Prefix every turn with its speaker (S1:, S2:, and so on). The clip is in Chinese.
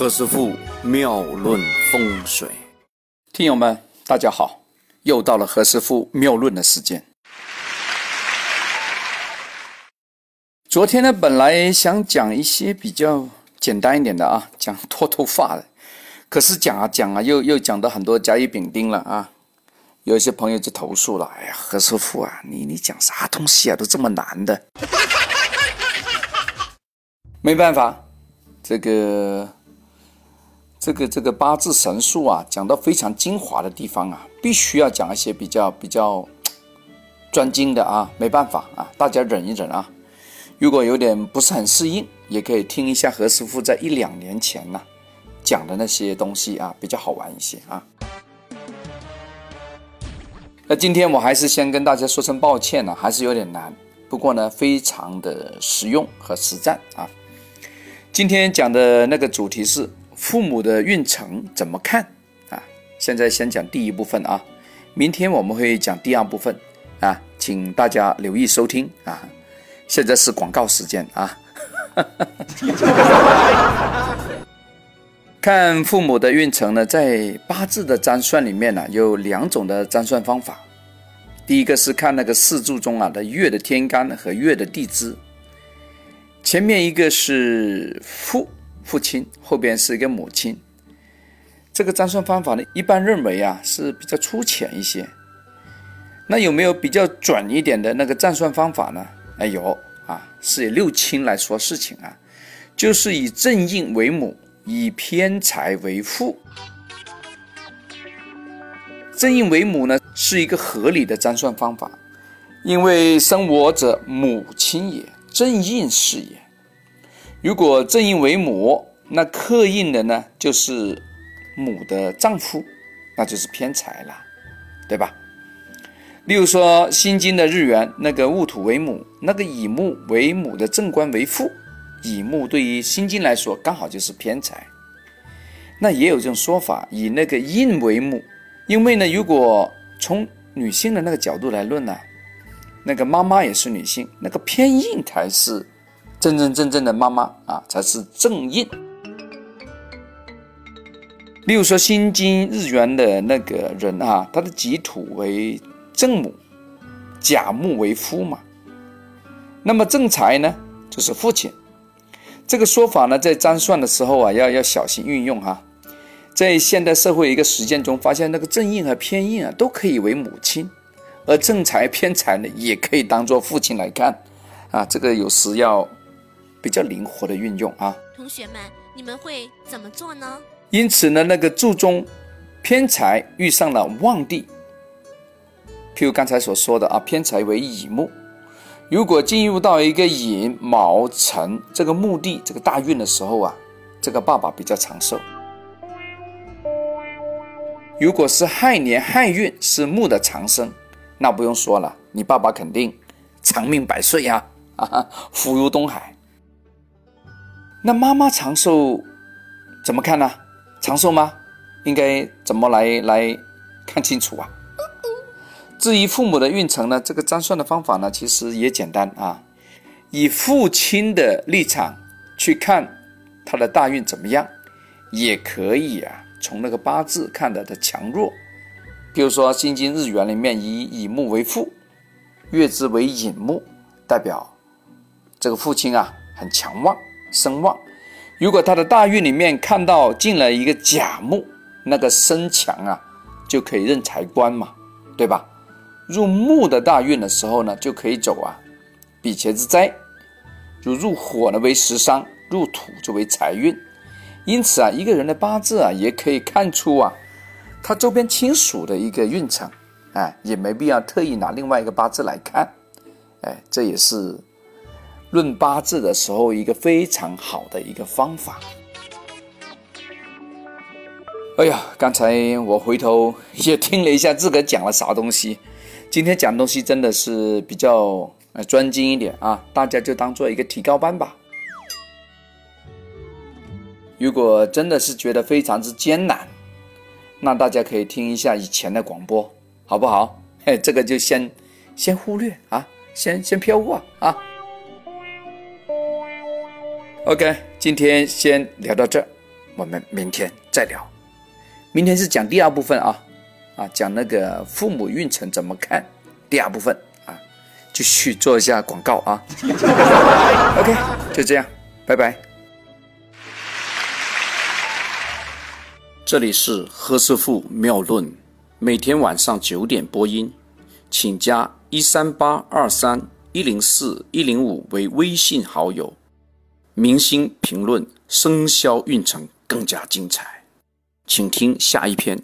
S1: 何师傅妙论风水，
S2: 听友们，大家好，又到了何师傅妙论的时间。昨天呢，本来想讲一些比较简单一点的啊，讲脱头发的，可是讲啊讲啊，又又讲到很多甲乙丙丁了啊。有一些朋友就投诉了，哎呀，何师傅啊，你你讲啥东西啊，都这么难的。没办法，这个。这个这个八字神术啊，讲到非常精华的地方啊，必须要讲一些比较比较专精的啊，没办法啊，大家忍一忍啊。如果有点不是很适应，也可以听一下何师傅在一两年前呢讲的那些东西啊，比较好玩一些啊。那今天我还是先跟大家说声抱歉呢，还是有点难，不过呢，非常的实用和实战啊。今天讲的那个主题是。父母的运程怎么看啊？现在先讲第一部分啊，明天我们会讲第二部分啊，请大家留意收听啊。现在是广告时间啊。看父母的运程呢，在八字的占算里面呢，有两种的占算方法。第一个是看那个四柱中啊的月的天干和月的地支，前面一个是父。父亲后边是一个母亲，这个占算方法呢，一般认为啊是比较粗浅一些。那有没有比较准一点的那个占算方法呢？哎，有啊，是以六亲来说事情啊，就是以正印为母，以偏财为父。正印为母呢，是一个合理的占算方法，因为生我者母亲也，正印是也。如果正印为母，那克印的呢就是母的丈夫，那就是偏财了，对吧？例如说《心经》的日元，那个戊土为母，那个乙木为母的正官为父，乙木对于《心经》来说刚好就是偏财。那也有这种说法，以那个印为母，因为呢，如果从女性的那个角度来论呢，那个妈妈也是女性，那个偏印才是。真真正正的妈妈啊，才是正印。例如说，心经日元的那个人啊，他的己土为正母，甲木为夫嘛。那么正财呢，就是父亲。这个说法呢，在占算的时候啊，要要小心运用哈。在现代社会一个实践中，发现那个正印和偏印啊，都可以为母亲，而正财偏财呢，也可以当做父亲来看啊。这个有时要。比较灵活的运用啊，
S3: 同学们，你们会怎么做呢？
S2: 因此呢，那个注中偏财遇上了旺地，譬如刚才所说的啊，偏财为乙木，如果进入到一个寅卯辰这个木地这个大运的时候啊，这个爸爸比较长寿。如果是亥年亥运是木的长生，那不用说了，你爸爸肯定长命百岁呀，啊，福如东海。那妈妈长寿怎么看呢？长寿吗？应该怎么来来看清楚啊？至于父母的运程呢，这个占算的方法呢，其实也简单啊。以父亲的立场去看他的大运怎么样，也可以啊。从那个八字看的的强弱，比如说《心经》日元里面以乙木为父，月支为寅木，代表这个父亲啊很强旺。声旺，如果他的大运里面看到进了一个甲木，那个身强啊，就可以认财官嘛，对吧？入木的大运的时候呢，就可以走啊，比劫之灾。如入火呢为食伤，入土就为财运。因此啊，一个人的八字啊，也可以看出啊，他周边亲属的一个运程，哎，也没必要特意拿另外一个八字来看，哎，这也是。论八字的时候，一个非常好的一个方法。哎呀，刚才我回头也听了一下自个讲了啥东西。今天讲东西真的是比较呃专精一点啊，大家就当做一个提高班吧。如果真的是觉得非常之艰难，那大家可以听一下以前的广播，好不好？嘿，这个就先先忽略啊，先先飘过啊。OK，今天先聊到这，
S4: 我们明天再聊。明天是讲第二部分啊，啊，讲那个父母运程怎么看。第二部分啊，继续做一下广告啊。OK，就这样，拜拜。
S2: 这里是何师傅妙论，每天晚上九点播音，请加一三八二三一零四一零五为微信好友。明星评论生肖运程更加精彩，请听下一篇。